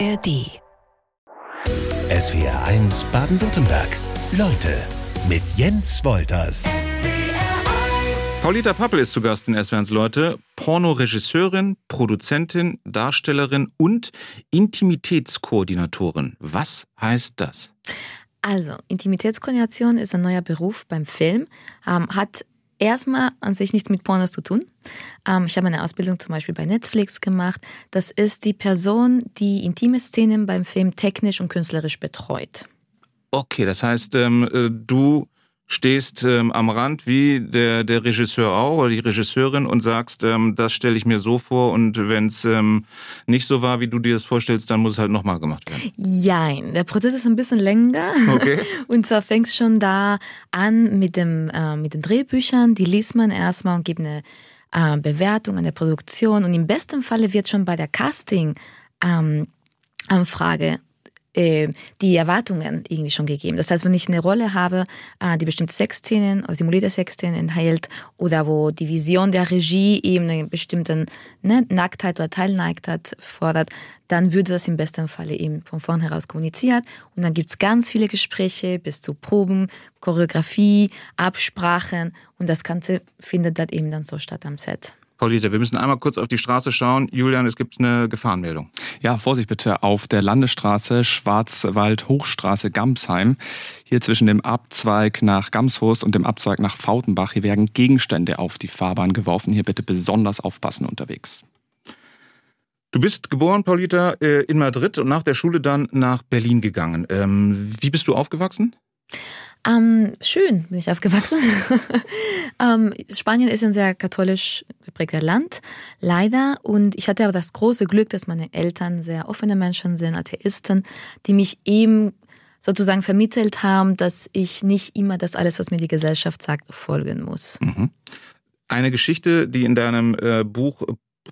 ARD. SWR 1 Baden-Württemberg. Leute mit Jens Wolters. Paulita Pappel ist zu Gast in SWRs Leute. Pornoregisseurin, Produzentin, Darstellerin und Intimitätskoordinatorin. Was heißt das? Also, Intimitätskoordination ist ein neuer Beruf beim Film, ähm, hat erstmal an sich nichts mit Pornos zu tun. Ähm, ich habe eine Ausbildung zum Beispiel bei Netflix gemacht. Das ist die Person, die intime Szenen beim Film technisch und künstlerisch betreut. Okay, das heißt, ähm, äh, du stehst ähm, am Rand wie der, der Regisseur auch oder die Regisseurin und sagst, ähm, das stelle ich mir so vor und wenn es ähm, nicht so war, wie du dir das vorstellst, dann muss es halt nochmal gemacht werden. Jein, der Prozess ist ein bisschen länger. Okay. Und zwar fängt es schon da an mit, dem, äh, mit den Drehbüchern, die liest man erstmal und gibt eine äh, Bewertung an der Produktion und im besten Falle wird schon bei der Casting ähm, Anfrage äh, die Erwartungen irgendwie schon gegeben. Das heißt, wenn ich eine Rolle habe, äh, die bestimmte Sexszenen oder simulierte Sexszenen enthält oder wo die Vision der Regie eben eine bestimmte ne, Nacktheit oder Teilnacktheit fordert, dann würde das im besten Falle eben von vornherein kommuniziert. Und dann gibt's ganz viele Gespräche bis zu Proben, Choreografie, Absprachen und das Ganze findet dann eben dann so statt am Set. Paulita, wir müssen einmal kurz auf die Straße schauen. Julian, es gibt eine Gefahrenmeldung. Ja, Vorsicht bitte auf der Landesstraße Schwarzwald-Hochstraße Gamsheim. Hier zwischen dem Abzweig nach Gamshus und dem Abzweig nach Fautenbach. Hier werden Gegenstände auf die Fahrbahn geworfen. Hier bitte besonders aufpassen unterwegs. Du bist geboren, Paulita, äh, in Madrid und nach der Schule dann nach Berlin gegangen. Ähm, wie bist du aufgewachsen? Ähm, schön bin ich aufgewachsen. ähm, Spanien ist ein sehr katholisch geprägter Land, leider. Und ich hatte aber das große Glück, dass meine Eltern sehr offene Menschen sind, Atheisten, die mich eben sozusagen vermittelt haben, dass ich nicht immer das alles, was mir die Gesellschaft sagt, folgen muss. Mhm. Eine Geschichte, die in deinem äh, Buch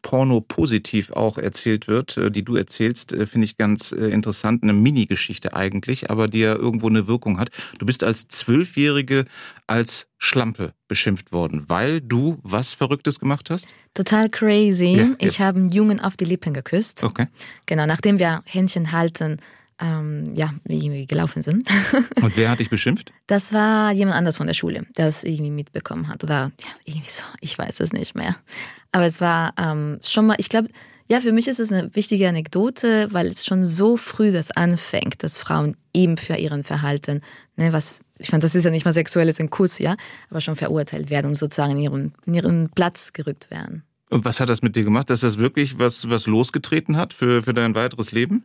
Porno positiv auch erzählt wird, äh, die du erzählst, äh, finde ich ganz äh, interessant. Eine Mini-Geschichte eigentlich, aber die ja irgendwo eine Wirkung hat. Du bist als Zwölfjährige als Schlampe beschimpft worden, weil du was Verrücktes gemacht hast? Total crazy. Ja, ich habe einen Jungen auf die Lippen geküsst. Okay. Genau, nachdem wir Händchen halten, ähm, ja, irgendwie gelaufen sind. Und wer hat dich beschimpft? Das war jemand anders von der Schule, der es irgendwie mitbekommen hat. Oder ja, irgendwie so, ich weiß es nicht mehr. Aber es war ähm, schon mal, ich glaube, ja, für mich ist es eine wichtige Anekdote, weil es schon so früh das anfängt, dass Frauen eben für ihren Verhalten, ne, was, ich meine, das ist ja nicht mal sexuelles in Kuss, ja, aber schon verurteilt werden und sozusagen in ihren, in ihren Platz gerückt werden. Und was hat das mit dir gemacht, dass das wirklich was, was losgetreten hat für, für dein weiteres Leben?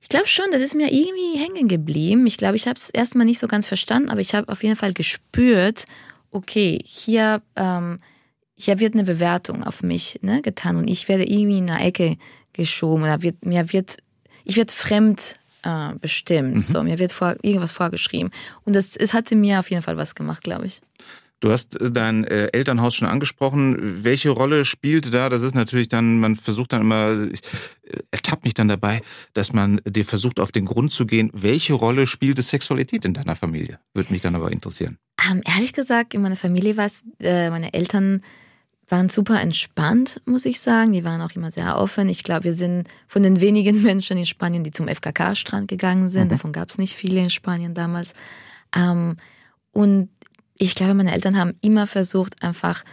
Ich glaube schon, das ist mir irgendwie hängen geblieben. Ich glaube, ich habe es erstmal nicht so ganz verstanden, aber ich habe auf jeden Fall gespürt, okay, hier, ähm, hier wird eine Bewertung auf mich ne, getan und ich werde irgendwie in eine Ecke geschoben oder wird, mir wird, ich werde fremd äh, bestimmt. Mhm. So, mir wird vor, irgendwas vorgeschrieben. Und das, es hatte mir auf jeden Fall was gemacht, glaube ich. Du hast äh, dein äh, Elternhaus schon angesprochen. Welche Rolle spielt da? Das ist natürlich dann, man versucht dann immer, ich äh, ertappt mich dann dabei, dass man dir versucht, auf den Grund zu gehen. Welche Rolle spielt Sexualität in deiner Familie? Würde mich dann aber interessieren. Ähm, ehrlich gesagt, in meiner Familie war es, äh, meine Eltern waren super entspannt, muss ich sagen. Die waren auch immer sehr offen. Ich glaube, wir sind von den wenigen Menschen in Spanien, die zum FKK-Strand gegangen sind. Mhm. Davon gab es nicht viele in Spanien damals. Ähm, und ich glaube, meine Eltern haben immer versucht, einfach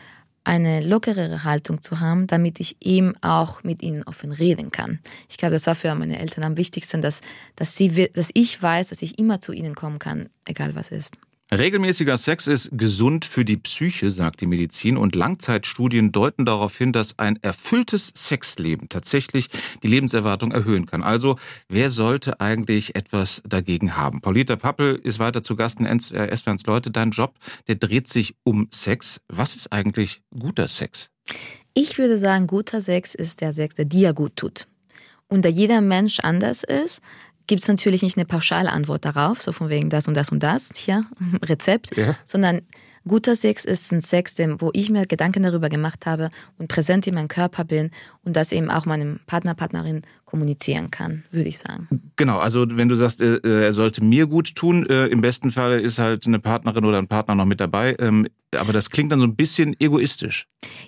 eine lockerere Haltung zu haben, damit ich eben auch mit ihnen offen reden kann. Ich glaube, das war für meine Eltern am wichtigsten, dass, dass, sie, dass ich weiß, dass ich immer zu ihnen kommen kann, egal was ist. Regelmäßiger Sex ist gesund für die Psyche, sagt die Medizin, und Langzeitstudien deuten darauf hin, dass ein erfülltes Sexleben tatsächlich die Lebenserwartung erhöhen kann. Also, wer sollte eigentlich etwas dagegen haben? Paulita Pappel ist weiter zu Gast in SWRs Leute. Dein Job, der dreht sich um Sex. Was ist eigentlich guter Sex? Ich würde sagen, guter Sex ist der Sex, der dir gut tut. Und da jeder Mensch anders ist, gibt es natürlich nicht eine pauschale Antwort darauf, so von wegen das und das und das, hier, Rezept, ja. sondern guter Sex ist ein Sex, wo ich mir Gedanken darüber gemacht habe und präsent in meinem Körper bin und das eben auch meinem Partner, Partnerin kommunizieren kann, würde ich sagen. Genau, also wenn du sagst, äh, äh, er sollte mir gut tun, äh, im besten Fall ist halt eine Partnerin oder ein Partner noch mit dabei, ähm, aber das klingt dann so ein bisschen egoistisch.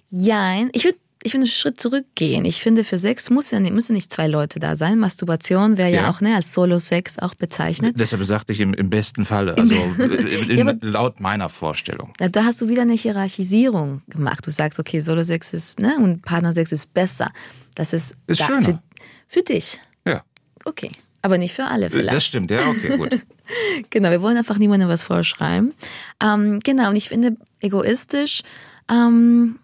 Ja, ich würde ich finde, einen Schritt zurückgehen. Ich finde, für Sex muss ja nicht, müssen nicht zwei Leute da sein. Masturbation wäre ja. ja. auch ne, als Solo-Sex auch bezeichnet. D deshalb sagte ich im, im besten Falle, also in, ja, laut meiner Vorstellung. Da hast du wieder eine Hierarchisierung gemacht. Du sagst, okay, Solo-Sex ist, ne, und Partner-Sex ist besser. Das ist, ist schöner. Für, für dich. Ja. Okay. Aber nicht für alle vielleicht. Das stimmt, ja, okay, gut. genau, wir wollen einfach niemandem was vorschreiben. Ähm, genau, und ich finde egoistisch, ähm,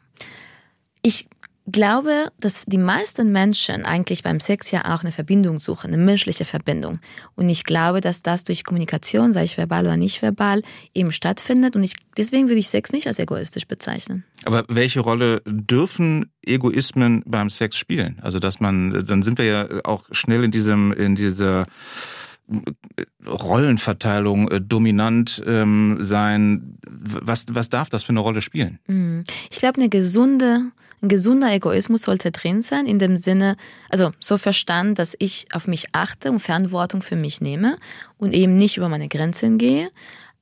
ich glaube, dass die meisten Menschen eigentlich beim Sex ja auch eine Verbindung suchen, eine menschliche Verbindung. Und ich glaube, dass das durch Kommunikation, sei ich verbal oder nicht verbal, eben stattfindet. Und ich, deswegen würde ich Sex nicht als egoistisch bezeichnen. Aber welche Rolle dürfen Egoismen beim Sex spielen? Also, dass man, dann sind wir ja auch schnell in diesem, in dieser Rollenverteilung äh, dominant ähm, sein. Was, was darf das für eine Rolle spielen? Mhm. Ich glaube, eine gesunde ein gesunder Egoismus sollte drin sein, in dem Sinne, also so verstanden, dass ich auf mich achte und Verantwortung für mich nehme und eben nicht über meine Grenzen gehe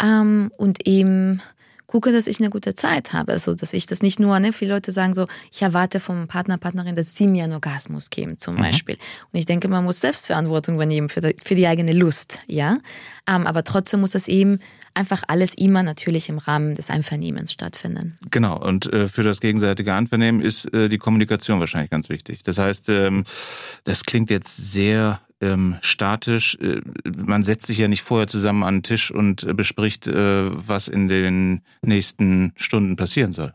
ähm, und eben gucke, dass ich eine gute Zeit habe. Also, dass ich das nicht nur, ne, viele Leute sagen so, ich erwarte vom Partner, Partnerin, dass sie mir einen Orgasmus geben, zum mhm. Beispiel. Und ich denke, man muss Selbstverantwortung übernehmen für die, für die eigene Lust, ja. Ähm, aber trotzdem muss das eben einfach alles immer natürlich im Rahmen des Einvernehmens stattfinden. Genau. Und äh, für das gegenseitige Einvernehmen ist äh, die Kommunikation wahrscheinlich ganz wichtig. Das heißt, ähm, das klingt jetzt sehr ähm, statisch. Äh, man setzt sich ja nicht vorher zusammen an den Tisch und äh, bespricht, äh, was in den nächsten Stunden passieren soll.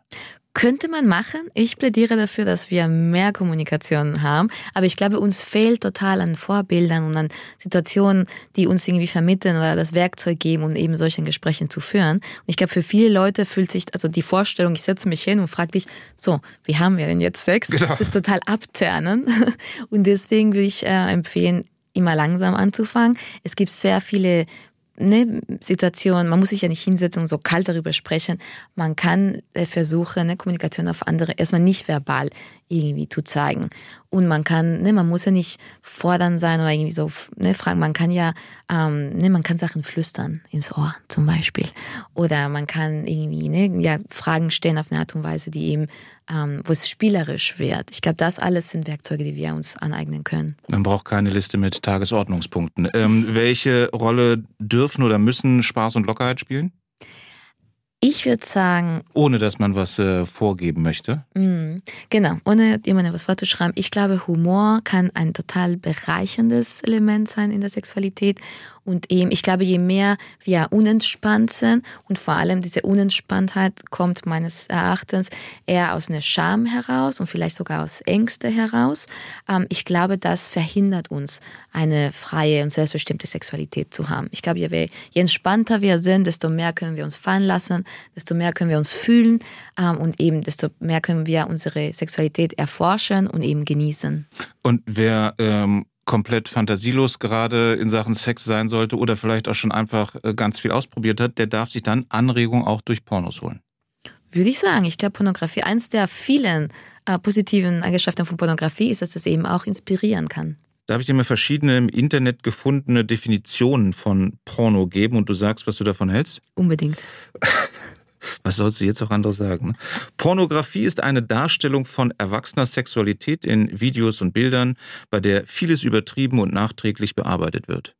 Könnte man machen. Ich plädiere dafür, dass wir mehr Kommunikation haben. Aber ich glaube, uns fehlt total an Vorbildern und an Situationen, die uns irgendwie vermitteln oder das Werkzeug geben, um eben solche Gespräche zu führen. Und ich glaube, für viele Leute fühlt sich, also die Vorstellung, ich setze mich hin und frage dich, so, wie haben wir denn jetzt Sex? Genau. Das ist total abturnen. Und deswegen würde ich äh, empfehlen, immer langsam anzufangen. Es gibt sehr viele ne, Situation, man muss sich ja nicht hinsetzen und so kalt darüber sprechen. Man kann äh, versuchen, eine Kommunikation auf andere erstmal nicht verbal irgendwie zu zeigen. Und man kann, ne, man muss ja nicht fordern sein oder irgendwie so ne, fragen. Man kann ja, ähm, ne, man kann Sachen flüstern ins Ohr zum Beispiel. Oder man kann irgendwie ne, ja, Fragen stellen auf eine Art und Weise, die eben, ähm, wo es spielerisch wird. Ich glaube, das alles sind Werkzeuge, die wir uns aneignen können. Man braucht keine Liste mit Tagesordnungspunkten. Ähm, welche Rolle dürfen oder müssen Spaß und Lockerheit spielen? Ich würde sagen. Ohne dass man was äh, vorgeben möchte. Mm, genau, ohne jemandem was vorzuschreiben. Ich glaube, Humor kann ein total bereicherndes Element sein in der Sexualität und eben, ich glaube, je mehr wir unentspannt sind und vor allem diese Unentspanntheit kommt meines Erachtens eher aus einer Scham heraus und vielleicht sogar aus Ängste heraus. Ähm, ich glaube, das verhindert uns, eine freie und selbstbestimmte Sexualität zu haben. Ich glaube, je, je entspannter wir sind, desto mehr können wir uns fallen lassen, desto mehr können wir uns fühlen ähm, und eben desto mehr können wir unsere Sexualität erforschen und eben genießen. Und wer ähm komplett fantasielos gerade in Sachen Sex sein sollte oder vielleicht auch schon einfach äh, ganz viel ausprobiert hat, der darf sich dann Anregung auch durch Pornos holen. Würde ich sagen. Ich glaube, Pornografie, eins der vielen äh, positiven Eigenschaften von Pornografie ist, dass es eben auch inspirieren kann. Darf ich dir mal verschiedene im Internet gefundene Definitionen von Porno geben und du sagst, was du davon hältst? Unbedingt. Was sollst du jetzt auch anderes sagen? Ne? Pornografie ist eine Darstellung von erwachsener Sexualität in Videos und Bildern, bei der vieles übertrieben und nachträglich bearbeitet wird.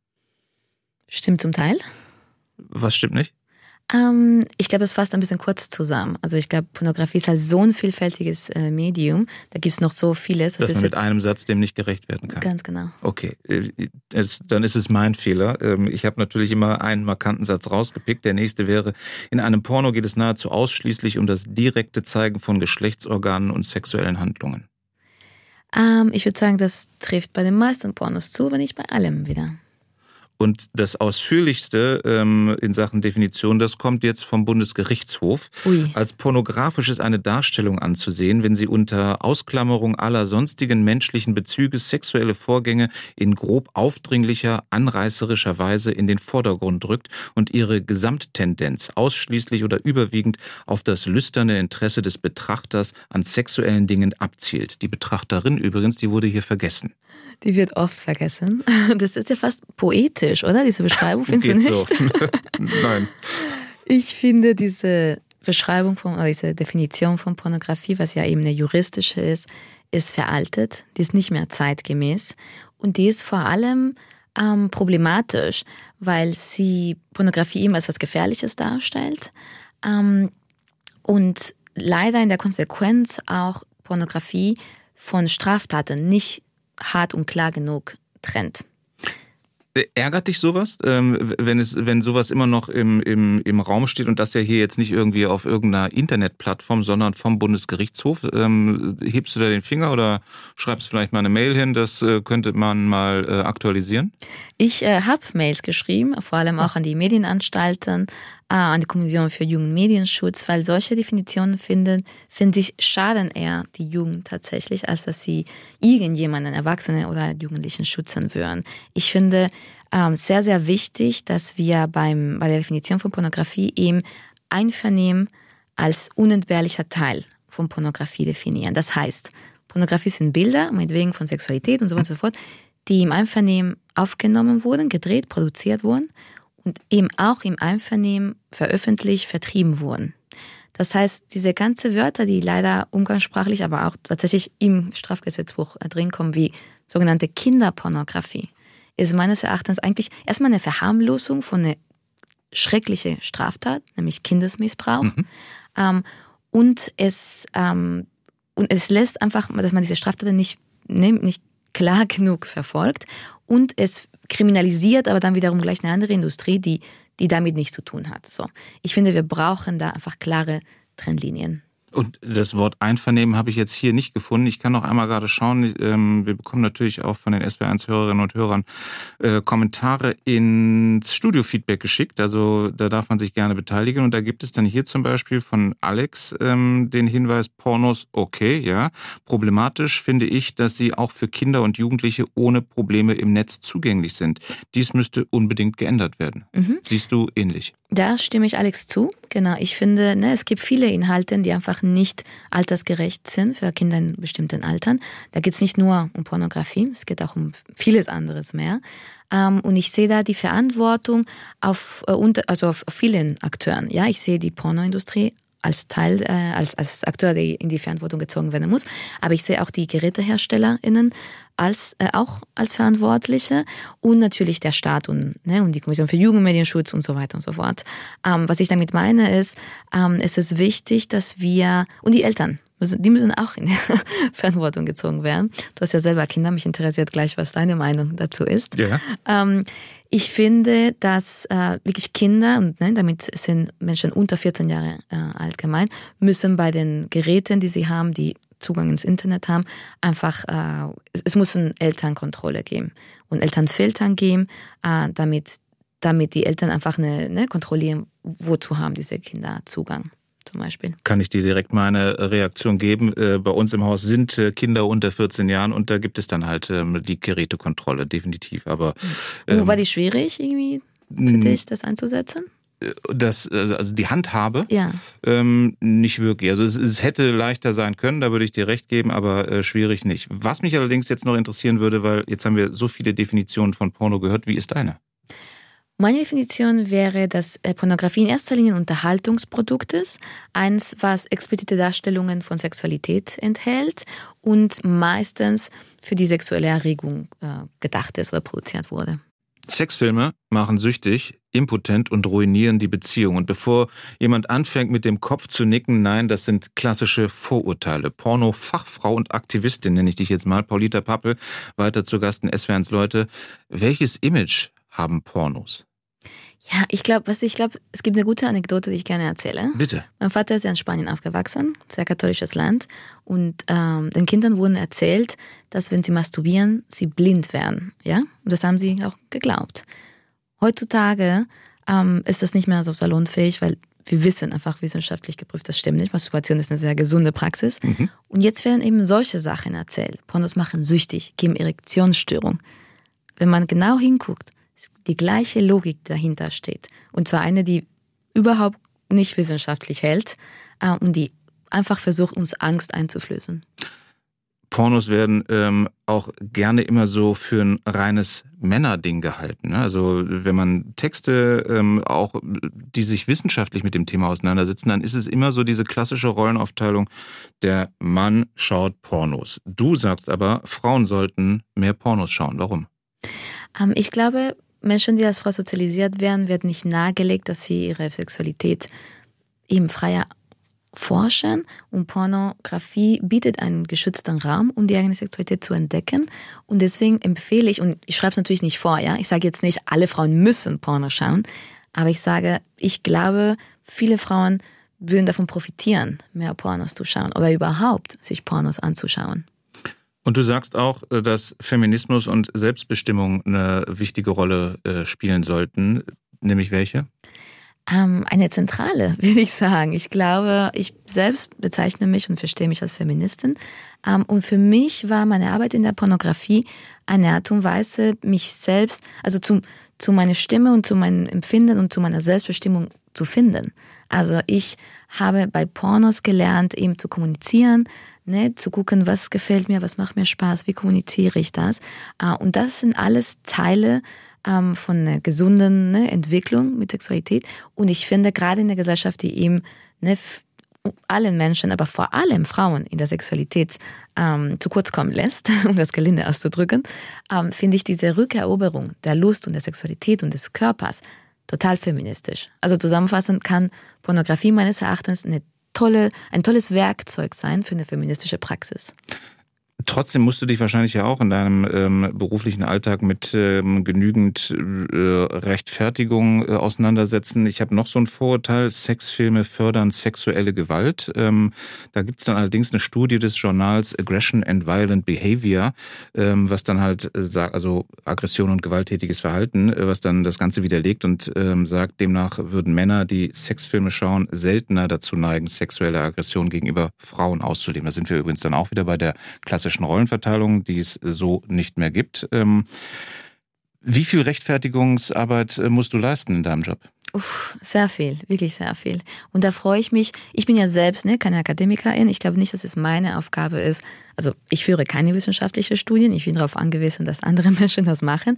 Stimmt zum Teil. Was stimmt nicht? Ähm, ich glaube, es fasst ein bisschen kurz zusammen. Also ich glaube, Pornografie ist halt so ein vielfältiges äh, Medium. Da gibt es noch so vieles. Dass man mit einem Satz dem nicht gerecht werden kann. Ganz genau. Okay, äh, es, dann ist es mein Fehler. Ähm, ich habe natürlich immer einen markanten Satz rausgepickt. Der nächste wäre, in einem Porno geht es nahezu ausschließlich um das direkte Zeigen von Geschlechtsorganen und sexuellen Handlungen. Ähm, ich würde sagen, das trifft bei den meisten Pornos zu, aber nicht bei allem wieder. Und das Ausführlichste ähm, in Sachen Definition, das kommt jetzt vom Bundesgerichtshof. Ui. Als pornografisch ist eine Darstellung anzusehen, wenn sie unter Ausklammerung aller sonstigen menschlichen Bezüge sexuelle Vorgänge in grob aufdringlicher, anreißerischer Weise in den Vordergrund drückt und ihre Gesamttendenz ausschließlich oder überwiegend auf das lüsterne Interesse des Betrachters an sexuellen Dingen abzielt. Die Betrachterin übrigens, die wurde hier vergessen. Die wird oft vergessen. Das ist ja fast poetisch, oder? Diese Beschreibung findest Geht du nicht? So. Nein. Ich finde diese Beschreibung von, oder diese Definition von Pornografie, was ja eben eine juristische ist, ist veraltet, die ist nicht mehr zeitgemäß und die ist vor allem ähm, problematisch, weil sie Pornografie eben als was Gefährliches darstellt ähm, und leider in der Konsequenz auch Pornografie von Straftaten nicht hart und klar genug trennt. Ärgert dich sowas, ähm, wenn es, wenn sowas immer noch im, im, im Raum steht und das ja hier jetzt nicht irgendwie auf irgendeiner Internetplattform, sondern vom Bundesgerichtshof? Ähm, hebst du da den Finger oder schreibst vielleicht mal eine Mail hin? Das äh, könnte man mal äh, aktualisieren. Ich äh, habe Mails geschrieben, vor allem auch an die Medienanstalten, äh, an die Kommission für Jugend- Medienschutz, weil solche Definitionen finden, finde ich, schaden eher die Jugend tatsächlich, als dass sie irgendjemanden, Erwachsene oder Jugendlichen schützen würden. Ich finde ähm, sehr, sehr wichtig, dass wir beim, bei der Definition von Pornografie eben Einvernehmen als unentbehrlicher Teil von Pornografie definieren. Das heißt, Pornografie sind Bilder, meinetwegen von Sexualität und so weiter und so fort, die im Einvernehmen aufgenommen wurden, gedreht, produziert wurden und eben auch im Einvernehmen veröffentlicht, vertrieben wurden. Das heißt, diese ganze Wörter, die leider umgangssprachlich, aber auch tatsächlich im Strafgesetzbuch drin kommen, wie sogenannte Kinderpornografie, ist meines Erachtens eigentlich erstmal eine Verharmlosung von einer schrecklichen Straftat, nämlich Kindesmissbrauch. Mhm. Ähm, und es ähm, und es lässt einfach, dass man diese Straftaten nicht, nicht klar genug verfolgt und es kriminalisiert aber dann wiederum gleich eine andere Industrie, die, die damit nichts zu tun hat. So. Ich finde, wir brauchen da einfach klare Trennlinien. Und das Wort Einvernehmen habe ich jetzt hier nicht gefunden. Ich kann noch einmal gerade schauen. Ähm, wir bekommen natürlich auch von den SB1-Hörerinnen und Hörern äh, Kommentare ins Studio-Feedback geschickt. Also da darf man sich gerne beteiligen. Und da gibt es dann hier zum Beispiel von Alex ähm, den Hinweis, Pornos okay, ja. Problematisch finde ich, dass sie auch für Kinder und Jugendliche ohne Probleme im Netz zugänglich sind. Dies müsste unbedingt geändert werden. Mhm. Siehst du ähnlich? Da stimme ich Alex zu. Genau. Ich finde, ne, es gibt viele Inhalte, die einfach nicht altersgerecht sind für Kinder in bestimmten Altern. Da geht es nicht nur um Pornografie, es geht auch um vieles anderes mehr. Ähm, und ich sehe da die Verantwortung auf, äh, also auf vielen Akteuren. Ja, ich sehe die Pornoindustrie als Teil, äh, als, als Akteur, der in die Verantwortung gezogen werden muss. Aber ich sehe auch die GeräteherstellerInnen als, äh, auch als Verantwortliche und natürlich der Staat und, ne, und die Kommission für Jugendmedienschutz und so weiter und so fort. Ähm, was ich damit meine ist, ähm, es ist wichtig, dass wir, und die Eltern, die müssen auch in Verantwortung gezogen werden. Du hast ja selber Kinder, mich interessiert gleich, was deine Meinung dazu ist. Ja. Ähm, ich finde, dass äh, wirklich Kinder, und ne, damit sind Menschen unter 14 Jahre äh, alt gemeint, müssen bei den Geräten, die sie haben, die Zugang ins Internet haben, einfach, äh, es muss eine Elternkontrolle geben und Elternfiltern geben, äh, damit, damit die Eltern einfach eine, ne, kontrollieren, wozu haben diese Kinder Zugang zum Beispiel. Kann ich dir direkt mal eine Reaktion geben? Äh, bei uns im Haus sind äh, Kinder unter 14 Jahren und da gibt es dann halt ähm, die Gerätekontrolle, definitiv. Aber ähm, war die schwierig irgendwie für dich, das einzusetzen? Äh, das, also die Handhabe, ja. ähm, nicht wirklich. Also es, es, hätte leichter sein können, da würde ich dir recht geben, aber äh, schwierig nicht. Was mich allerdings jetzt noch interessieren würde, weil jetzt haben wir so viele Definitionen von Porno gehört, wie ist deine? Meine Definition wäre, dass äh, Pornografie in erster Linie ein Unterhaltungsprodukt ist, eins, was explizite Darstellungen von Sexualität enthält und meistens für die sexuelle Erregung äh, gedacht ist oder produziert wurde. Sexfilme machen süchtig, impotent und ruinieren die Beziehung. Und bevor jemand anfängt mit dem Kopf zu nicken, nein, das sind klassische Vorurteile. Porno-Fachfrau und Aktivistin nenne ich dich jetzt mal, Paulita Pappel, weiter zu Gast in SWRs Leute. Welches Image haben Pornos? Ja, ich glaube, was ich glaube, es gibt eine gute Anekdote, die ich gerne erzähle. Bitte. Mein Vater ist ja in Spanien aufgewachsen, sehr katholisches Land, und ähm, den Kindern wurden erzählt, dass wenn sie masturbieren, sie blind werden. Ja, und das haben sie auch geglaubt. Heutzutage ähm, ist das nicht mehr so salonfähig, weil wir wissen einfach wissenschaftlich geprüft, das stimmt nicht. Masturbation ist eine sehr gesunde Praxis. Mhm. Und jetzt werden eben solche Sachen erzählt. Pornos machen süchtig, geben Erektionsstörung. Wenn man genau hinguckt, die gleiche Logik dahinter steht. Und zwar eine, die überhaupt nicht wissenschaftlich hält äh, und die einfach versucht, uns Angst einzuflößen. Pornos werden ähm, auch gerne immer so für ein reines Männerding gehalten. Ne? Also wenn man Texte ähm, auch, die sich wissenschaftlich mit dem Thema auseinandersetzen, dann ist es immer so diese klassische Rollenaufteilung, der Mann schaut Pornos. Du sagst aber, Frauen sollten mehr Pornos schauen. Warum? Ähm, ich glaube, Menschen, die als Frau sozialisiert werden, wird nicht nahegelegt, dass sie ihre Sexualität eben freier forschen und Pornografie bietet einen geschützten Raum, um die eigene Sexualität zu entdecken. Und deswegen empfehle ich, und ich schreibe es natürlich nicht vor, ja, ich sage jetzt nicht, alle Frauen müssen Porno schauen, aber ich sage, ich glaube, viele Frauen würden davon profitieren, mehr Pornos zu schauen oder überhaupt sich Pornos anzuschauen. Und du sagst auch, äh, dass Feminismus und Selbstbestimmung eine wichtige Rolle äh, spielen sollten. Nämlich welche? Ähm, eine zentrale, würde ich sagen. Ich glaube, ich selbst bezeichne mich und verstehe mich als Feministin. Ähm, und für mich war meine Arbeit in der Pornografie eine Art und Weise, mich selbst, also zu, zu meiner Stimme und zu meinem Empfinden und zu meiner Selbstbestimmung zu finden. Also ich habe bei Pornos gelernt, eben zu kommunizieren, ne, zu gucken, was gefällt mir, was macht mir Spaß, wie kommuniziere ich das. Äh, und das sind alles Teile ähm, von einer gesunden ne, Entwicklung mit Sexualität. Und ich finde, gerade in der Gesellschaft, die eben ne, allen Menschen, aber vor allem Frauen in der Sexualität ähm, zu kurz kommen lässt, um das gelinde auszudrücken, ähm, finde ich diese Rückeroberung der Lust und der Sexualität und des Körpers total feministisch. Also zusammenfassend kann Pornografie meines Erachtens eine tolle, ein tolles Werkzeug sein für eine feministische Praxis. Trotzdem musst du dich wahrscheinlich ja auch in deinem ähm, beruflichen Alltag mit ähm, genügend äh, Rechtfertigung äh, auseinandersetzen. Ich habe noch so ein Vorurteil, Sexfilme fördern sexuelle Gewalt. Ähm, da gibt es dann allerdings eine Studie des Journals Aggression and Violent Behavior, ähm, was dann halt äh, also Aggression und gewalttätiges Verhalten, äh, was dann das Ganze widerlegt und ähm, sagt, demnach würden Männer, die Sexfilme schauen, seltener dazu neigen, sexuelle Aggression gegenüber Frauen auszuleben. Da sind wir übrigens dann auch wieder bei der klassischen klassischen Rollenverteilung, die es so nicht mehr gibt. Ähm, wie viel Rechtfertigungsarbeit äh, musst du leisten in deinem Job? Uff, sehr viel, wirklich sehr viel. Und da freue ich mich. Ich bin ja selbst ne, keine Akademikerin. Ich glaube nicht, dass es meine Aufgabe ist. Also ich führe keine wissenschaftlichen Studien. Ich bin darauf angewiesen, dass andere Menschen das machen.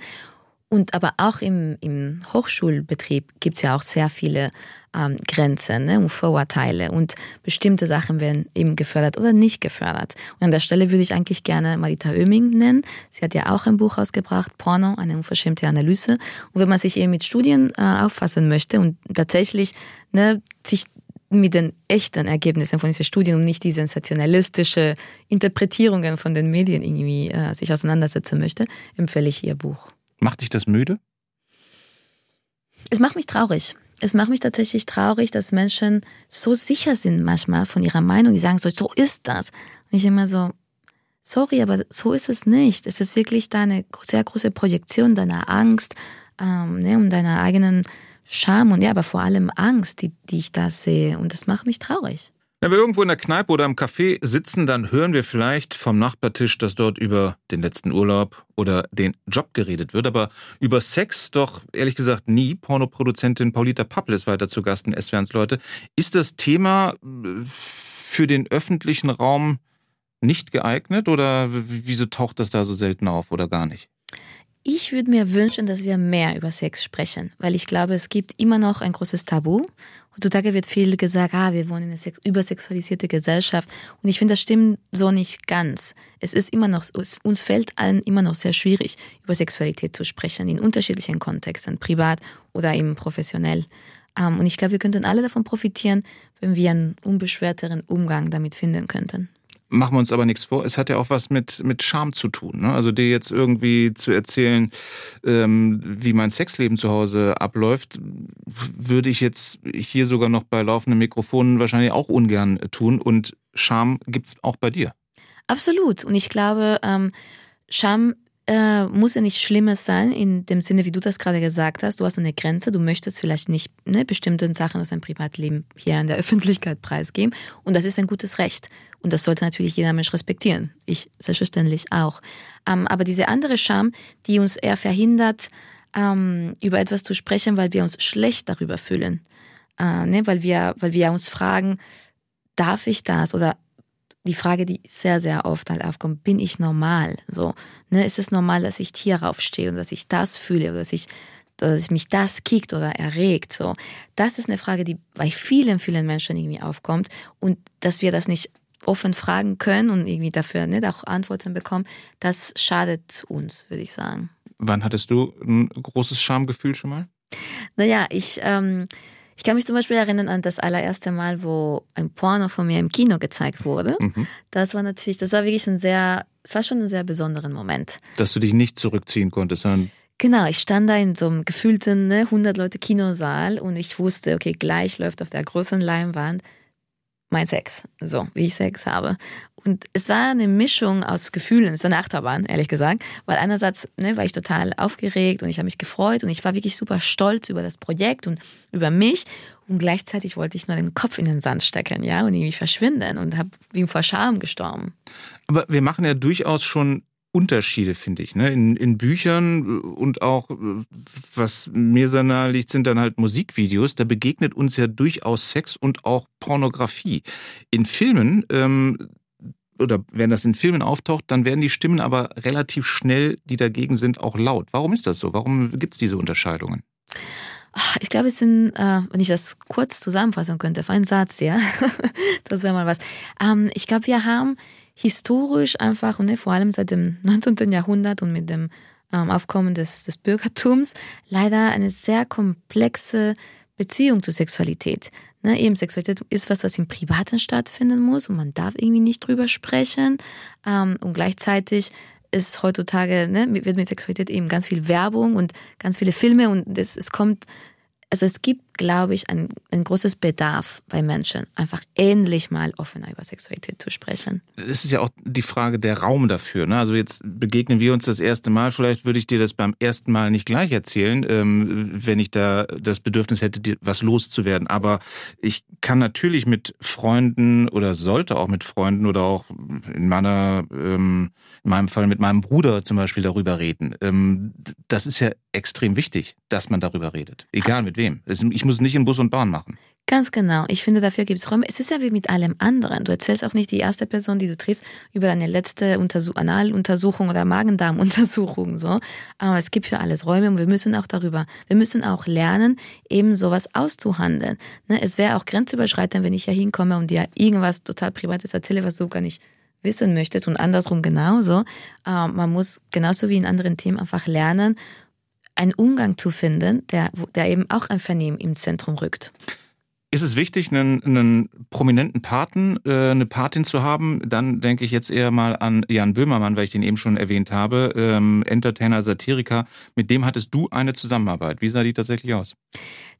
Und aber auch im, im Hochschulbetrieb gibt es ja auch sehr viele ähm, Grenzen ne, und Vorurteile und bestimmte Sachen werden eben gefördert oder nicht gefördert. Und an der Stelle würde ich eigentlich gerne Marita Oeming nennen. Sie hat ja auch ein Buch ausgebracht, Porno, eine unverschämte Analyse. Und wenn man sich eben mit Studien äh, auffassen möchte und tatsächlich ne, sich mit den echten Ergebnissen von diesen Studien und nicht die sensationalistische Interpretierungen von den Medien irgendwie äh, sich auseinandersetzen möchte, empfehle ich ihr Buch. Macht dich das müde? Es macht mich traurig. Es macht mich tatsächlich traurig, dass Menschen so sicher sind manchmal von ihrer Meinung, die sagen so, so ist das. Und ich immer so, sorry, aber so ist es nicht. Es ist wirklich deine sehr große Projektion deiner Angst ähm, ne, und deiner eigenen Scham und ja, aber vor allem Angst, die, die ich da sehe. Und das macht mich traurig. Wenn wir irgendwo in der Kneipe oder im Café sitzen, dann hören wir vielleicht vom Nachbartisch, dass dort über den letzten Urlaub oder den Job geredet wird, aber über Sex doch ehrlich gesagt nie. Pornoproduzentin Paulita Pappel ist weiter zu Gast in SWRs Leute. Ist das Thema äh, für den öffentlichen Raum nicht geeignet oder wieso taucht das da so selten auf oder gar nicht? Ich würde mir wünschen, dass wir mehr über Sex sprechen, weil ich glaube, es gibt immer noch ein großes Tabu. Heutzutage wird viel gesagt, ah, wir wohnen in einer übersexualisierte Gesellschaft. Und ich finde, das stimmt so nicht ganz. Es ist immer noch, uns fällt allen immer noch sehr schwierig, über Sexualität zu sprechen, in unterschiedlichen Kontexten, privat oder eben professionell. Ähm, und ich glaube, wir könnten alle davon profitieren, wenn wir einen unbeschwerteren Umgang damit finden könnten. Machen wir uns aber nichts vor, es hat ja auch was mit, mit Scham zu tun. Ne? Also dir jetzt irgendwie zu erzählen, ähm, wie mein Sexleben zu Hause abläuft, würde ich jetzt hier sogar noch bei laufenden Mikrofonen wahrscheinlich auch ungern tun. Und Scham gibt's auch bei dir. Absolut. Und ich glaube, ähm, Scham äh, muss ja nichts Schlimmes sein, in dem Sinne, wie du das gerade gesagt hast. Du hast eine Grenze, du möchtest vielleicht nicht ne, bestimmte Sachen aus deinem Privatleben hier in der Öffentlichkeit preisgeben. Und das ist ein gutes Recht. Und das sollte natürlich jeder Mensch respektieren. Ich selbstverständlich auch. Ähm, aber diese andere Scham, die uns eher verhindert, ähm, über etwas zu sprechen, weil wir uns schlecht darüber fühlen. Äh, ne? weil, wir, weil wir uns fragen, darf ich das? Oder die Frage, die sehr, sehr oft halt aufkommt, bin ich normal? So, ne, ist es normal, dass ich hierauf stehe und dass ich das fühle oder dass ich, dass mich das kickt oder erregt? So, das ist eine Frage, die bei vielen, vielen Menschen irgendwie aufkommt und dass wir das nicht offen fragen können und irgendwie dafür nicht auch Antworten bekommen, das schadet uns, würde ich sagen. Wann hattest du ein großes Schamgefühl schon mal? Naja, ich, ähm, ich kann mich zum Beispiel erinnern an das allererste Mal, wo ein Porno von mir im Kino gezeigt wurde. Mhm. Das war natürlich, das war wirklich ein sehr, es war schon ein sehr besonderer Moment. Dass du dich nicht zurückziehen konntest, sondern Genau, ich stand da in so einem gefühlten ne, 100 Leute Kinosaal und ich wusste, okay, gleich läuft auf der großen Leinwand mein Sex, so wie ich Sex habe. Und es war eine Mischung aus Gefühlen, es war eine Achterbahn, ehrlich gesagt, weil einerseits ne, war ich total aufgeregt und ich habe mich gefreut und ich war wirklich super stolz über das Projekt und über mich und gleichzeitig wollte ich nur den Kopf in den Sand stecken, ja, und irgendwie verschwinden und habe wie vor Scham gestorben. Aber wir machen ja durchaus schon Unterschiede, finde ich. Ne? In, in Büchern äh, und auch, äh, was mir sehr nahe liegt, sind dann halt Musikvideos. Da begegnet uns ja durchaus Sex und auch Pornografie. In Filmen, ähm, oder wenn das in Filmen auftaucht, dann werden die Stimmen aber relativ schnell, die dagegen sind, auch laut. Warum ist das so? Warum gibt es diese Unterscheidungen? Ich glaube, es sind, äh, wenn ich das kurz zusammenfassen könnte, auf einen Satz, ja, das wäre mal was. Ähm, ich glaube, wir haben historisch einfach, und ne, vor allem seit dem 19. Jahrhundert und mit dem ähm, Aufkommen des, des Bürgertums, leider eine sehr komplexe Beziehung zu Sexualität. Ne, eben Sexualität ist was, was im Privaten stattfinden muss und man darf irgendwie nicht drüber sprechen. Ähm, und gleichzeitig ist heutzutage, ne, wird mit Sexualität eben ganz viel Werbung und ganz viele Filme und es, es kommt also es gibt, glaube ich, ein, ein großes Bedarf bei Menschen, einfach ähnlich mal offener über Sexualität zu sprechen. Das ist ja auch die Frage der Raum dafür. Ne? Also jetzt begegnen wir uns das erste Mal. Vielleicht würde ich dir das beim ersten Mal nicht gleich erzählen, ähm, wenn ich da das Bedürfnis hätte, dir was loszuwerden. Aber ich kann natürlich mit Freunden oder sollte auch mit Freunden oder auch in meiner, ähm, in meinem Fall mit meinem Bruder zum Beispiel darüber reden. Ähm, das ist ja extrem wichtig, dass man darüber redet. Egal mit wem. Ich muss nicht in Bus und Bahn machen. Ganz genau. Ich finde, dafür gibt es Räume. Es ist ja wie mit allem anderen. Du erzählst auch nicht die erste Person, die du triffst, über deine letzte Untersuch Analuntersuchung oder Magen-Darm-Untersuchung. So. Aber es gibt für alles Räume und wir müssen auch darüber, wir müssen auch lernen, eben sowas auszuhandeln. Ne? Es wäre auch grenzüberschreitend, wenn ich hier hinkomme und dir irgendwas total Privates erzähle, was du gar nicht wissen möchtest und andersrum genauso. Äh, man muss genauso wie in anderen Themen einfach lernen, einen Umgang zu finden, der, der eben auch ein Vernehmen im Zentrum rückt. Ist es wichtig, einen, einen prominenten Paten, äh, eine Patin zu haben? Dann denke ich jetzt eher mal an Jan Böhmermann, weil ich den eben schon erwähnt habe. Ähm, Entertainer, Satiriker. Mit dem hattest du eine Zusammenarbeit. Wie sah die tatsächlich aus?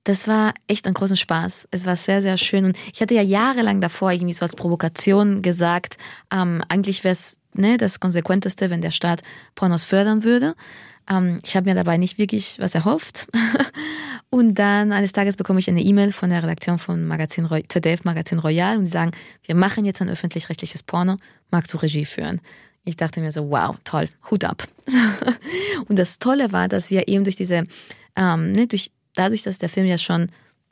Das war echt ein großer Spaß. Es war sehr, sehr schön. Und ich hatte ja jahrelang davor irgendwie so als Provokation gesagt, ähm, eigentlich wäre es ne, das Konsequenteste, wenn der Staat Pornos fördern würde. Ähm, ich habe mir dabei nicht wirklich was erhofft. und dann eines Tages bekomme ich eine E-Mail von der Redaktion von Magazin Roy ZDF Magazin Royal und die sagen, wir machen jetzt ein öffentlich-rechtliches Porno, magst du Regie führen? Ich dachte mir so, wow, toll, Hut ab. und das Tolle war, dass wir eben durch diese, ähm, ne, durch, dadurch, dass der Film ja schon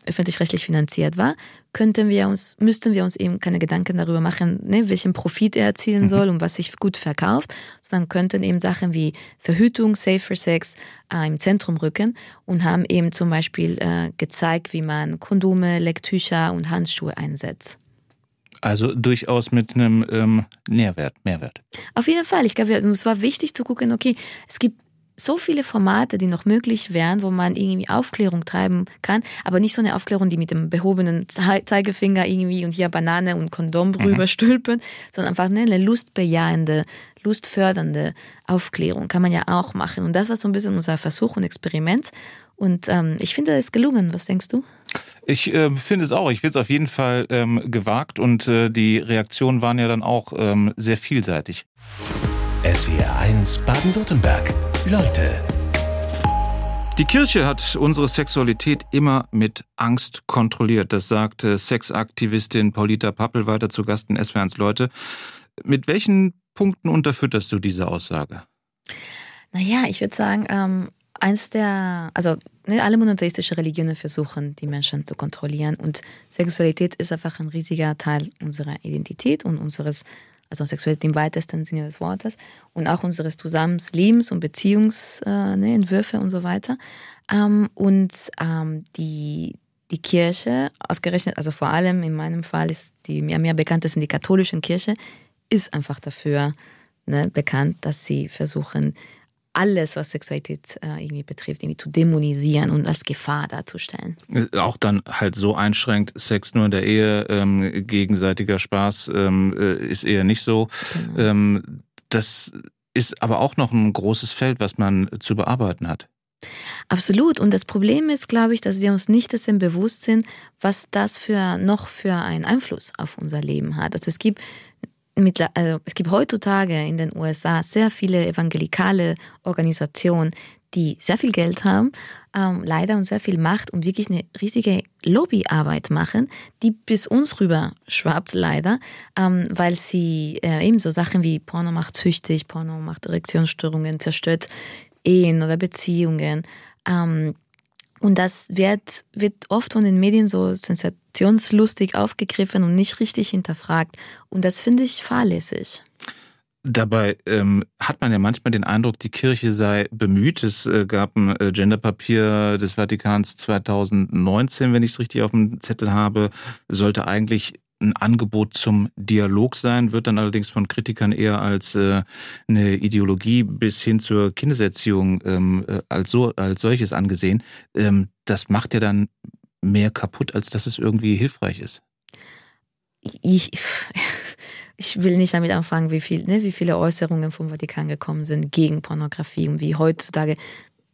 öffentlich-rechtlich finanziert war, könnten wir uns, müssten wir uns eben keine Gedanken darüber machen, ne, welchen Profit er erzielen mhm. soll und was sich gut verkauft, sondern könnten eben Sachen wie Verhütung, Safer Sex äh, im Zentrum rücken und haben eben zum Beispiel äh, gezeigt, wie man Kondome, Lecktücher und Handschuhe einsetzt. Also durchaus mit einem ähm, Nährwert, Mehrwert. Auf jeden Fall. Ich glaube, es war wichtig zu gucken, okay, es gibt so viele Formate, die noch möglich wären, wo man irgendwie Aufklärung treiben kann, aber nicht so eine Aufklärung, die mit dem behobenen Zeigefinger irgendwie und hier Banane und Kondom drüber mhm. stülpen, sondern einfach eine lustbejahende, lustfördernde Aufklärung kann man ja auch machen. Und das war so ein bisschen unser Versuch und Experiment. Und ähm, ich finde, es ist gelungen. Was denkst du? Ich äh, finde es auch. Ich finde es auf jeden Fall ähm, gewagt und äh, die Reaktionen waren ja dann auch ähm, sehr vielseitig. SWR 1 Baden-Württemberg. Leute. Die Kirche hat unsere Sexualität immer mit Angst kontrolliert. Das sagte Sexaktivistin Paulita Pappel weiter zu Gast in SWR 1 Leute. Mit welchen Punkten unterfütterst du diese Aussage? Naja, ich würde sagen, ähm, eins der, also ne, alle monotheistische Religionen versuchen, die Menschen zu kontrollieren und Sexualität ist einfach ein riesiger Teil unserer Identität und unseres, also Sexualität im weitesten Sinne des Wortes und auch unseres Zusammenlebens und Beziehungsentwürfe ne, und so weiter. Ähm, und ähm, die, die Kirche, ausgerechnet, also vor allem in meinem Fall ist die mir mehr bekannt ist in die katholische Kirche, ist einfach dafür ne, bekannt, dass sie versuchen, alles, was Sexualität äh, irgendwie betrifft, irgendwie zu dämonisieren und als Gefahr darzustellen. Auch dann halt so einschränkt, Sex nur in der Ehe, ähm, gegenseitiger Spaß ähm, äh, ist eher nicht so. Genau. Ähm, das ist aber auch noch ein großes Feld, was man zu bearbeiten hat. Absolut. Und das Problem ist, glaube ich, dass wir uns nicht dessen bewusst sind, was das für noch für einen Einfluss auf unser Leben hat. Also es gibt also es gibt heutzutage in den USA sehr viele evangelikale Organisationen, die sehr viel Geld haben, ähm, leider und sehr viel Macht und wirklich eine riesige Lobbyarbeit machen, die bis uns rüber schwappt, leider, ähm, weil sie äh, eben so Sachen wie Porno macht süchtig, Porno macht Erektionsstörungen, zerstört Ehen oder Beziehungen. Ähm, und das wird, wird oft von den Medien so sensationslustig aufgegriffen und nicht richtig hinterfragt. Und das finde ich fahrlässig. Dabei ähm, hat man ja manchmal den Eindruck, die Kirche sei bemüht. Es äh, gab ein äh, Genderpapier des Vatikans 2019, wenn ich es richtig auf dem Zettel habe, sollte eigentlich ein Angebot zum Dialog sein, wird dann allerdings von Kritikern eher als äh, eine Ideologie bis hin zur Kindeserziehung ähm, äh, als, so, als solches angesehen. Ähm, das macht ja dann mehr kaputt, als dass es irgendwie hilfreich ist. Ich, ich will nicht damit anfangen, wie, viel, ne, wie viele Äußerungen vom Vatikan gekommen sind gegen Pornografie und wie heutzutage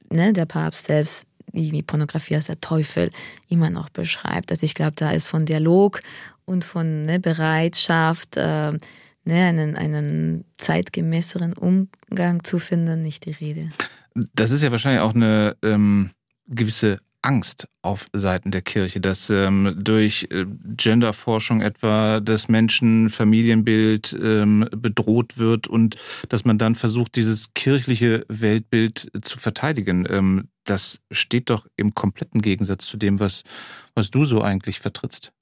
ne, der Papst selbst die Pornografie als der Teufel immer noch beschreibt. Also ich glaube, da ist von Dialog und von ne, Bereitschaft, äh, ne, einen, einen zeitgemäßeren Umgang zu finden, nicht die Rede. Das ist ja wahrscheinlich auch eine ähm, gewisse Angst auf Seiten der Kirche, dass ähm, durch äh, Genderforschung etwa das Menschenfamilienbild ähm, bedroht wird und dass man dann versucht, dieses kirchliche Weltbild zu verteidigen. Ähm, das steht doch im kompletten Gegensatz zu dem, was, was du so eigentlich vertrittst.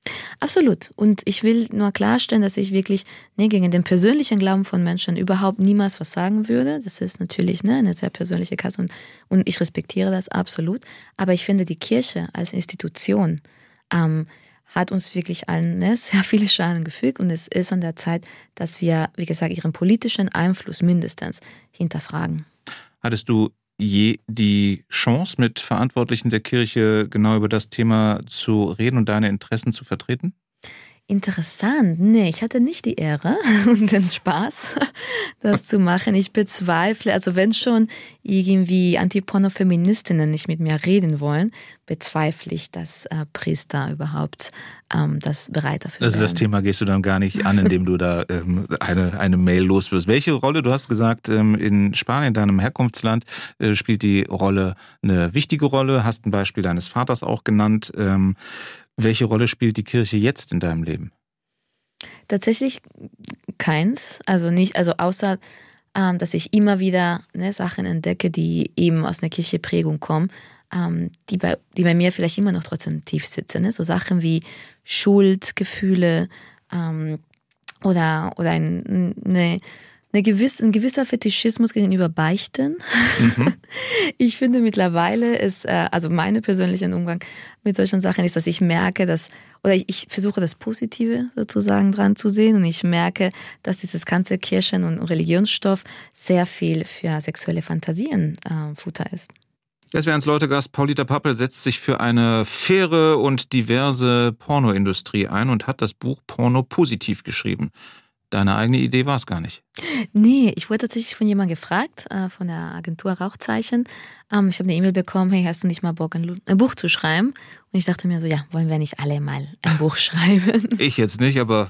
Absolut. Und ich will nur klarstellen, dass ich wirklich ne, gegen den persönlichen Glauben von Menschen überhaupt niemals was sagen würde. Das ist natürlich ne, eine sehr persönliche Kasse und, und ich respektiere das absolut. Aber ich finde, die Kirche als Institution ähm, hat uns wirklich allen ne, sehr viele Schaden gefügt und es ist an der Zeit, dass wir, wie gesagt, ihren politischen Einfluss mindestens hinterfragen. Hattest du je die Chance, mit Verantwortlichen der Kirche genau über das Thema zu reden und deine Interessen zu vertreten? Interessant. Nee, ich hatte nicht die Ehre und den Spaß, das zu machen. Ich bezweifle, also wenn schon irgendwie Antiporno-Feministinnen nicht mit mir reden wollen, bezweifle ich, dass äh, Priester überhaupt ähm, das bereit dafür Also das Thema gehst du dann gar nicht an, indem du da ähm, eine, eine Mail loswirst. Welche Rolle, du hast gesagt, ähm, in Spanien, deinem Herkunftsland, äh, spielt die Rolle eine wichtige Rolle, hast ein Beispiel deines Vaters auch genannt. Ähm, welche Rolle spielt die Kirche jetzt in deinem Leben? Tatsächlich keins. Also nicht, also außer ähm, dass ich immer wieder ne, Sachen entdecke, die eben aus einer Kircheprägung kommen, ähm, die, bei, die bei mir vielleicht immer noch trotzdem tief sitzen. Ne? So Sachen wie Schuldgefühle ähm, oder, oder ein, eine eine gewisse, ein gewisser Fetischismus gegenüber Beichten. Mhm. Ich finde mittlerweile ist, äh, also mein persönlicher Umgang mit solchen Sachen ist, dass ich merke, dass, oder ich, ich versuche das Positive sozusagen dran zu sehen und ich merke, dass dieses ganze Kirchen- und Religionsstoff sehr viel für sexuelle Fantasien äh, Futter ist. Das wäre ans Leutegast. Paulita Pappel setzt sich für eine faire und diverse Pornoindustrie ein und hat das Buch Porno positiv geschrieben. Deine eigene Idee war es gar nicht. Nee, ich wurde tatsächlich von jemandem gefragt, äh, von der Agentur Rauchzeichen. Ähm, ich habe eine E-Mail bekommen, hey, hast du nicht mal Bock, ein, Buch zu schreiben? Und ich dachte mir so, ja, wollen wir nicht alle mal ein Buch schreiben? Ich jetzt nicht, aber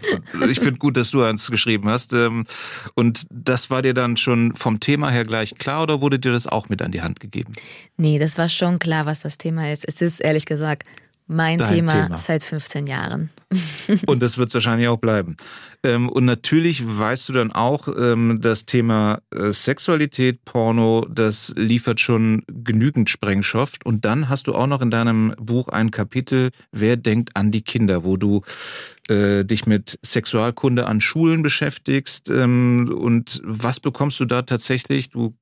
ich finde gut, dass du eins geschrieben hast. Ähm, und das war dir dann schon vom Thema her gleich klar oder wurde dir das auch mit an die Hand gegeben? Nee, das war schon klar, was das Thema ist. Es ist ehrlich gesagt mein Thema, Thema, seit 15 Jahren. Und das wird es wahrscheinlich auch bleiben. Ähm, und natürlich weißt du dann auch, ähm, das Thema äh, Sexualität, Porno, das liefert schon genügend Sprengstoff. Und dann hast du auch noch in deinem Buch ein Kapitel, Wer denkt an die Kinder, wo du äh, dich mit Sexualkunde an Schulen beschäftigst. Ähm, und was bekommst du da tatsächlich? Du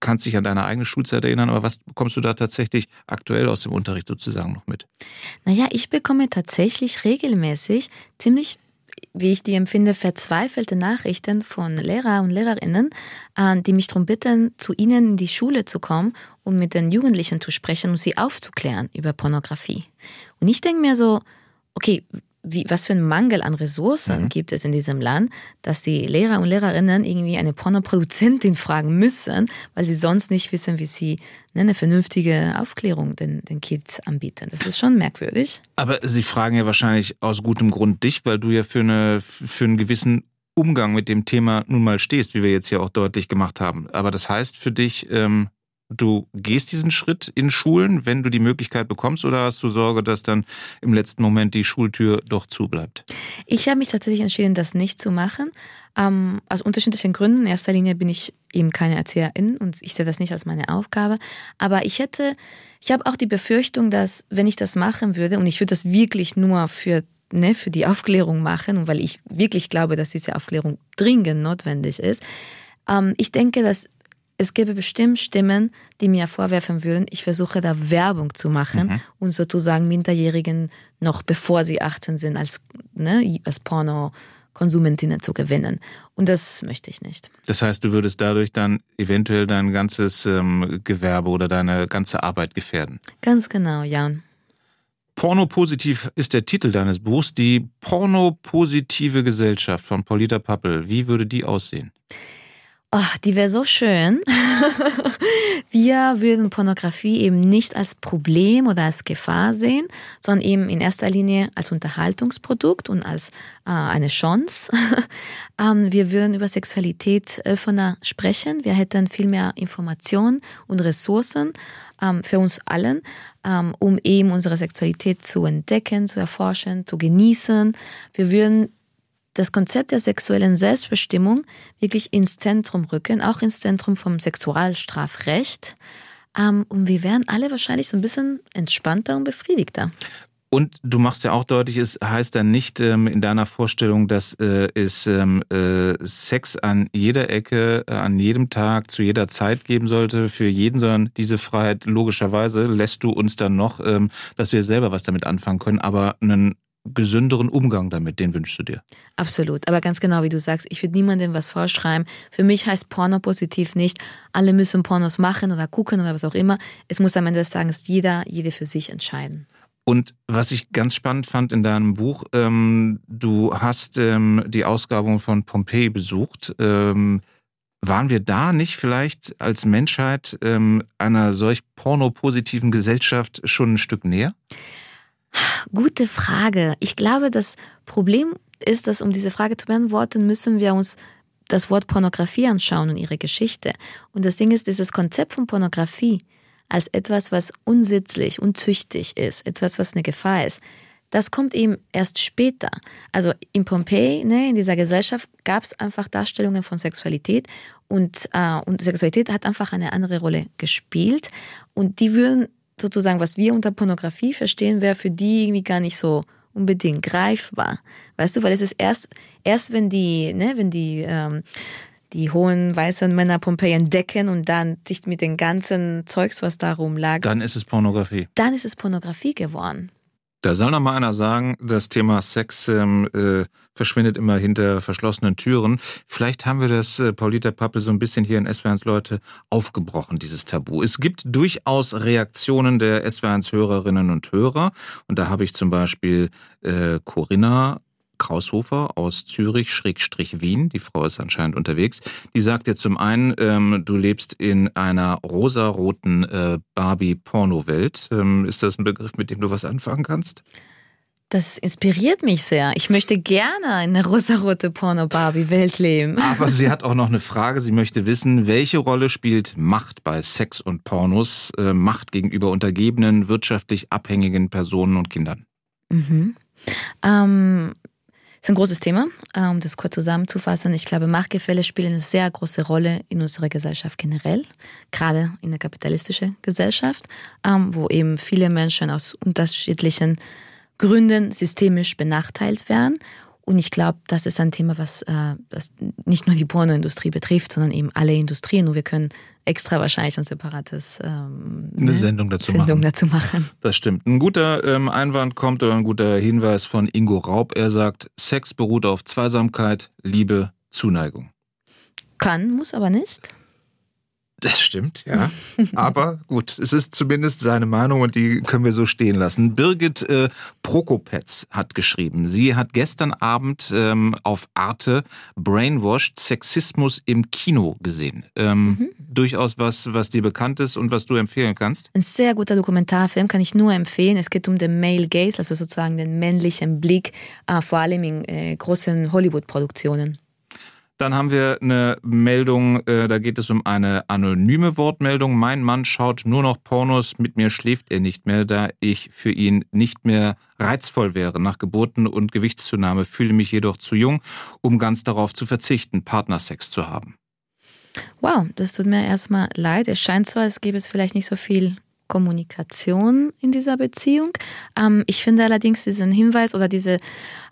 kannst dich an deine eigene Schulzeit erinnern, aber was bekommst du da tatsächlich aktuell aus dem Unterricht sozusagen noch mit? Naja, ich bekomme tatsächlich regelmäßig ziemlich wie ich die empfinde, verzweifelte Nachrichten von Lehrer und Lehrerinnen, äh, die mich darum bitten, zu ihnen in die Schule zu kommen um mit den Jugendlichen zu sprechen und sie aufzuklären über Pornografie. Und ich denke mir so, okay, wie, was für ein Mangel an Ressourcen mhm. gibt es in diesem Land, dass die Lehrer und Lehrerinnen irgendwie eine Pornoproduzentin fragen müssen, weil sie sonst nicht wissen, wie sie ne, eine vernünftige Aufklärung den, den Kids anbieten. Das ist schon merkwürdig. Aber sie fragen ja wahrscheinlich aus gutem Grund dich, weil du ja für, eine, für einen gewissen Umgang mit dem Thema nun mal stehst, wie wir jetzt hier auch deutlich gemacht haben. Aber das heißt für dich, ähm, du gehst diesen Schritt in Schulen, wenn du die Möglichkeit bekommst, oder hast du Sorge, dass dann im letzten Moment die Schultür doch zubleibt? Ich habe mich tatsächlich entschieden, das nicht zu machen. Ähm, aus unterschiedlichen Gründen. In erster Linie bin ich eben keine Erzieherin und ich sehe das nicht als meine Aufgabe. Aber ich hätte, ich habe auch die Befürchtung, dass wenn ich das machen würde, und ich würde das wirklich nur für ne, für die Aufklärung machen weil ich wirklich glaube, dass diese Aufklärung dringend notwendig ist. Ähm, ich denke, dass es gäbe bestimmt Stimmen, die mir vorwerfen würden, ich versuche da Werbung zu machen mhm. und sozusagen Minderjährigen noch bevor sie 18 sind als, ne, als Porno Konsumentinnen zu gewinnen. Und das möchte ich nicht. Das heißt, du würdest dadurch dann eventuell dein ganzes ähm, Gewerbe oder deine ganze Arbeit gefährden. Ganz genau, ja. Pornopositiv ist der Titel deines Buchs. Die pornopositive Gesellschaft von Paulita Pappel. Wie würde die aussehen? Oh, die wäre so schön. Wir würden Pornografie eben nicht als Problem oder als Gefahr sehen, sondern eben in erster Linie als Unterhaltungsprodukt und als äh, eine Chance. ähm, wir würden über Sexualität offener sprechen. Wir hätten viel mehr Informationen und Ressourcen ähm, für uns allen, ähm, um eben unsere Sexualität zu entdecken, zu erforschen, zu genießen. Wir würden das Konzept der sexuellen Selbstbestimmung wirklich ins Zentrum rücken, auch ins Zentrum vom Sexualstrafrecht. Ähm, und wir wären alle wahrscheinlich so ein bisschen entspannter und befriedigter. Und du machst ja auch deutlich, es heißt dann nicht ähm, in deiner Vorstellung, dass äh, es ähm, äh, Sex an jeder Ecke, äh, an jedem Tag, zu jeder Zeit geben sollte für jeden, sondern diese Freiheit logischerweise lässt du uns dann noch, ähm, dass wir selber was damit anfangen können, aber einen gesünderen Umgang damit, den wünschst du dir. Absolut, aber ganz genau wie du sagst, ich würde niemandem was vorschreiben. Für mich heißt Porno positiv nicht, alle müssen Pornos machen oder gucken oder was auch immer. Es muss am Ende des Tages jeder, jede für sich entscheiden. Und was ich ganz spannend fand in deinem Buch, ähm, du hast ähm, die Ausgrabung von Pompeji besucht. Ähm, waren wir da nicht vielleicht als Menschheit ähm, einer solch pornopositiven Gesellschaft schon ein Stück näher? Gute Frage. Ich glaube, das Problem ist, dass um diese Frage zu beantworten, müssen wir uns das Wort Pornografie anschauen und ihre Geschichte. Und das Ding ist, dieses Konzept von Pornografie als etwas, was unsittlich, unzüchtig ist, etwas, was eine Gefahr ist, das kommt eben erst später. Also in Pompeji, ne, in dieser Gesellschaft, gab es einfach Darstellungen von Sexualität und, äh, und Sexualität hat einfach eine andere Rolle gespielt. Und die würden sozusagen, was wir unter Pornografie verstehen, wäre für die irgendwie gar nicht so unbedingt greifbar. Weißt du, weil es ist erst, erst wenn die, ne, wenn die, ähm, die hohen weißen Männer Pompeji entdecken und dann sich mit dem ganzen Zeugs, was da rumlag. Dann ist es Pornografie. Dann ist es Pornografie geworden. Da soll noch mal einer sagen, das Thema Sex ähm, äh, verschwindet immer hinter verschlossenen Türen. Vielleicht haben wir das, äh, Paulita Pappel, so ein bisschen hier in SW1 Leute aufgebrochen, dieses Tabu. Es gibt durchaus Reaktionen der SW1 Hörerinnen und Hörer. Und da habe ich zum Beispiel äh, Corinna Kraushofer aus Zürich, Schrägstrich Wien, die Frau ist anscheinend unterwegs, die sagt dir zum einen, ähm, du lebst in einer rosaroten äh, Barbie-Porno-Welt. Ähm, ist das ein Begriff, mit dem du was anfangen kannst? Das inspiriert mich sehr. Ich möchte gerne in der rosarote Porno-Barbie-Welt leben. Aber sie hat auch noch eine Frage. Sie möchte wissen, welche Rolle spielt Macht bei Sex und Pornos? Äh, Macht gegenüber untergebenen, wirtschaftlich abhängigen Personen und Kindern. Mhm. Ähm, ist ein großes Thema, äh, um das kurz zusammenzufassen. Ich glaube, Machtgefälle spielen eine sehr große Rolle in unserer Gesellschaft generell, gerade in der kapitalistischen Gesellschaft, ähm, wo eben viele Menschen aus unterschiedlichen Gründen systemisch benachteilt werden. Und ich glaube, das ist ein Thema, was, äh, was nicht nur die Pornoindustrie betrifft, sondern eben alle Industrien. Und wir können extra wahrscheinlich ein separates ähm, eine ne? Sendung, dazu, Sendung machen. dazu machen. Das stimmt. Ein guter ähm, Einwand kommt oder ein guter Hinweis von Ingo Raub. Er sagt, Sex beruht auf Zweisamkeit, Liebe, Zuneigung. Kann, muss aber nicht. Das stimmt, ja. Aber gut, es ist zumindest seine Meinung und die können wir so stehen lassen. Birgit äh, Prokopetz hat geschrieben. Sie hat gestern Abend ähm, auf Arte Brainwashed Sexismus im Kino gesehen. Ähm, mhm. Durchaus was, was dir bekannt ist und was du empfehlen kannst. Ein sehr guter Dokumentarfilm kann ich nur empfehlen. Es geht um den Male Gaze, also sozusagen den männlichen Blick, äh, vor allem in äh, großen Hollywood-Produktionen. Dann haben wir eine Meldung, äh, da geht es um eine anonyme Wortmeldung. Mein Mann schaut nur noch Pornos, mit mir schläft er nicht mehr, da ich für ihn nicht mehr reizvoll wäre. Nach Geburten und Gewichtszunahme fühle mich jedoch zu jung, um ganz darauf zu verzichten, Partnersex zu haben. Wow, das tut mir erstmal leid. Es scheint so, als gäbe es vielleicht nicht so viel Kommunikation in dieser Beziehung. Ähm, ich finde allerdings diesen Hinweis oder diese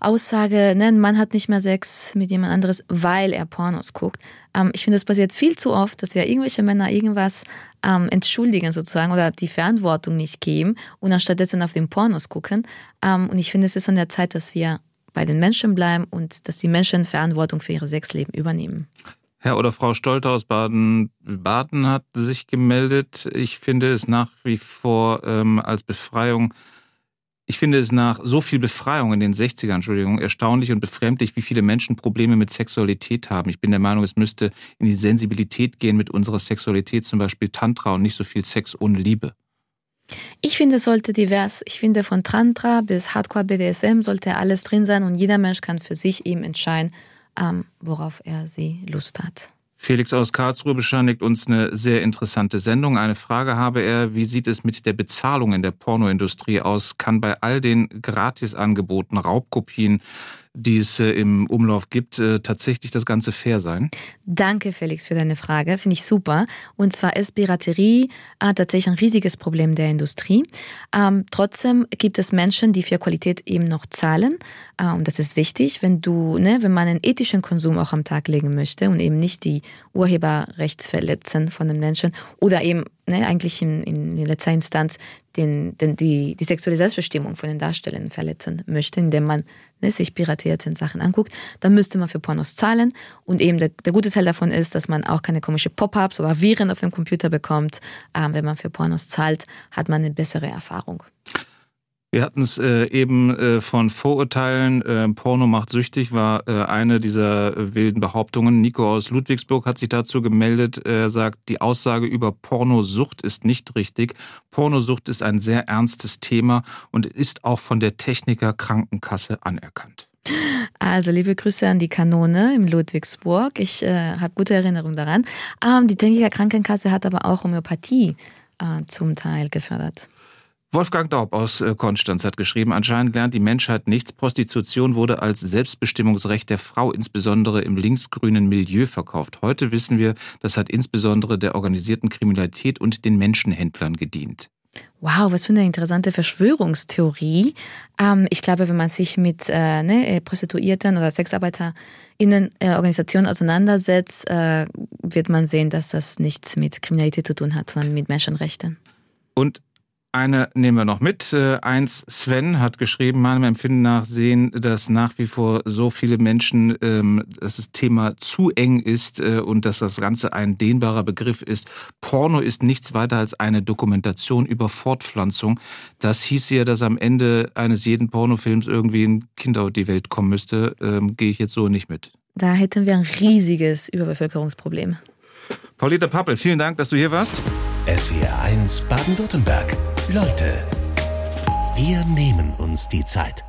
Aussage, ne, Mann hat nicht mehr Sex mit jemand anderes, weil er Pornos guckt. Ähm, ich finde, es passiert viel zu oft, dass wir irgendwelche Männer irgendwas ähm, entschuldigen sozusagen oder die Verantwortung nicht geben und anstatt dessen auf den Pornos gucken. Ähm, und ich finde, es ist an der Zeit, dass wir bei den Menschen bleiben und dass die Menschen Verantwortung für ihre Sexleben übernehmen. Herr oder Frau Stolter aus Baden-Baden hat sich gemeldet. Ich finde es nach wie vor ähm, als Befreiung, ich finde es nach so viel Befreiung in den 60ern, Entschuldigung, erstaunlich und befremdlich, wie viele Menschen Probleme mit Sexualität haben. Ich bin der Meinung, es müsste in die Sensibilität gehen mit unserer Sexualität, zum Beispiel Tantra und nicht so viel Sex ohne Liebe. Ich finde, es sollte divers. Ich finde, von Tantra bis Hardcore BDSM sollte alles drin sein und jeder Mensch kann für sich eben entscheiden, worauf er sie Lust hat. Felix aus Karlsruhe bescheinigt uns eine sehr interessante Sendung. Eine Frage habe er, wie sieht es mit der Bezahlung in der Pornoindustrie aus? Kann bei all den Gratisangeboten, Raubkopien, die es äh, im Umlauf gibt, äh, tatsächlich das Ganze fair sein? Danke, Felix, für deine Frage. Finde ich super. Und zwar ist Piraterie äh, tatsächlich ein riesiges Problem der Industrie. Ähm, trotzdem gibt es Menschen, die für Qualität eben noch zahlen. Äh, und das ist wichtig, wenn du, ne, wenn man einen ethischen Konsum auch am Tag legen möchte und eben nicht die Urheberrechtsverletzen von den Menschen oder eben ne, eigentlich in, in letzter Instanz den, den, die, die sexuelle Selbstbestimmung von den Darstellern verletzen möchte, indem man ne, sich piratierte Sachen anguckt, dann müsste man für Pornos zahlen. Und eben der, der gute Teil davon ist, dass man auch keine komische Pop-ups oder Viren auf dem Computer bekommt. Ähm, wenn man für Pornos zahlt, hat man eine bessere Erfahrung. Wir hatten es äh, eben äh, von Vorurteilen, äh, Porno macht süchtig, war äh, eine dieser äh, wilden Behauptungen. Nico aus Ludwigsburg hat sich dazu gemeldet. Er sagt, die Aussage über Pornosucht ist nicht richtig. Pornosucht ist ein sehr ernstes Thema und ist auch von der Techniker Krankenkasse anerkannt. Also liebe Grüße an die Kanone im Ludwigsburg. Ich äh, habe gute Erinnerungen daran. Ähm, die Techniker Krankenkasse hat aber auch Homöopathie äh, zum Teil gefördert. Wolfgang Daub aus äh, Konstanz hat geschrieben, anscheinend lernt die Menschheit nichts. Prostitution wurde als Selbstbestimmungsrecht der Frau insbesondere im linksgrünen Milieu verkauft. Heute wissen wir, das hat insbesondere der organisierten Kriminalität und den Menschenhändlern gedient. Wow, was für eine interessante Verschwörungstheorie. Ähm, ich glaube, wenn man sich mit äh, ne, äh, Prostituierten oder SexarbeiterInnen äh, Organisationen auseinandersetzt, äh, wird man sehen, dass das nichts mit Kriminalität zu tun hat, sondern mit Menschenrechten. Und eine nehmen wir noch mit. Äh, eins, Sven hat geschrieben, meinem Empfinden nach sehen, dass nach wie vor so viele Menschen, ähm, dass das Thema zu eng ist äh, und dass das Ganze ein dehnbarer Begriff ist. Porno ist nichts weiter als eine Dokumentation über Fortpflanzung. Das hieß ja, dass am Ende eines jeden Pornofilms irgendwie ein Kind auf die Welt kommen müsste. Ähm, Gehe ich jetzt so nicht mit. Da hätten wir ein riesiges Überbevölkerungsproblem. Paulita Pappel, vielen Dank, dass du hier warst. SWR 1 Baden-Württemberg. Leute, wir nehmen uns die Zeit.